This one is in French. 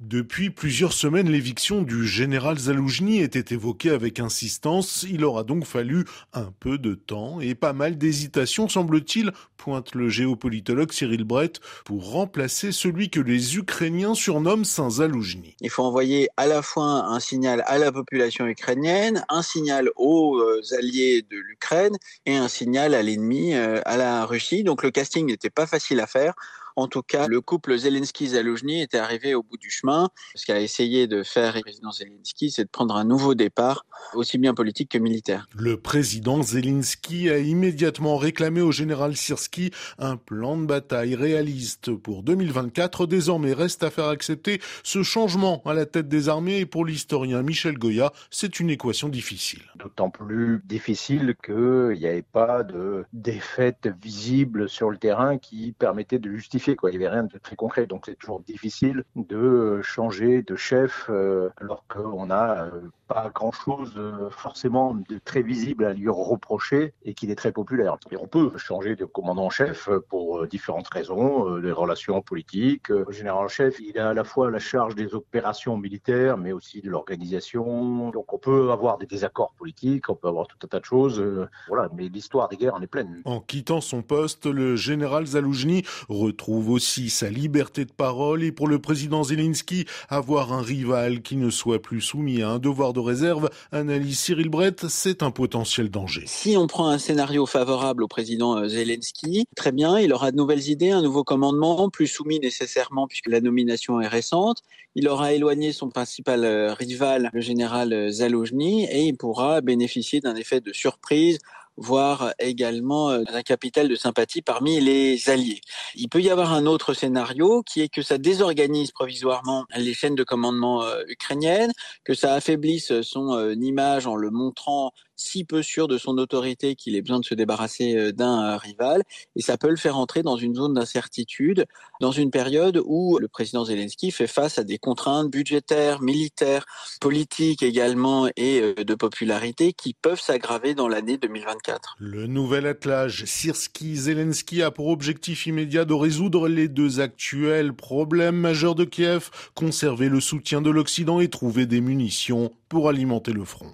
Depuis plusieurs semaines, l'éviction du général Zaloujny était évoquée avec insistance. Il aura donc fallu un peu de temps et pas mal d'hésitation, semble-t-il, pointe le géopolitologue Cyril Brett, pour remplacer celui que les Ukrainiens surnomment Saint Zaloujny. Il faut envoyer à la fois un signal à la population ukrainienne, un signal aux euh, alliés de l'Ukraine et un signal à l'ennemi, euh, à la Russie. Donc le casting n'était pas facile à faire. En tout cas, le couple Zelensky-Zaloujny était arrivé au bout du chemin. Ce qu'a essayé de faire le président Zelensky, c'est de prendre un nouveau départ, aussi bien politique que militaire. Le président Zelensky a immédiatement réclamé au général Sirski un plan de bataille réaliste pour 2024. Désormais, reste à faire accepter ce changement à la tête des armées et pour l'historien Michel Goya, c'est une équation difficile. D'autant plus difficile qu'il n'y avait pas de défaite visible sur le terrain qui permettait de justifier Quoi. Il n'y avait rien de très concret, donc c'est toujours difficile de changer de chef euh, alors qu'on n'a euh, pas grand-chose euh, forcément très visible à lui reprocher et qu'il est très populaire. On peut changer de commandant en chef pour différentes raisons, des relations politiques. Le général-chef, il a à la fois la charge des opérations militaires, mais aussi de l'organisation. Donc on peut avoir des désaccords politiques, on peut avoir tout un tas de choses. Voilà, mais l'histoire des guerres en est pleine. En quittant son poste, le général Zaloujny retrouve aussi sa liberté de parole et pour le président Zelensky, avoir un rival qui ne soit plus soumis à un devoir de réserve, analyse Cyril Brett, c'est un potentiel danger. Si on prend un scénario favorable au président euh, Zelensky, très bien, il aura de nouvelles idées, un nouveau commandement, plus soumis nécessairement puisque la nomination est récente. Il aura éloigné son principal euh, rival, le général euh, Zaloujny, et il pourra bénéficier d'un effet de surprise voire également euh, un capital de sympathie parmi les alliés. Il peut y avoir un autre scénario qui est que ça désorganise provisoirement les chaînes de commandement euh, ukrainiennes, que ça affaiblisse son euh, image en le montrant si peu sûr de son autorité qu'il ait besoin de se débarrasser d'un rival, et ça peut le faire entrer dans une zone d'incertitude, dans une période où le président Zelensky fait face à des contraintes budgétaires, militaires, politiques également, et de popularité qui peuvent s'aggraver dans l'année 2024. Le nouvel attelage Sirski-Zelensky a pour objectif immédiat de résoudre les deux actuels problèmes majeurs de Kiev, conserver le soutien de l'Occident et trouver des munitions pour alimenter le front.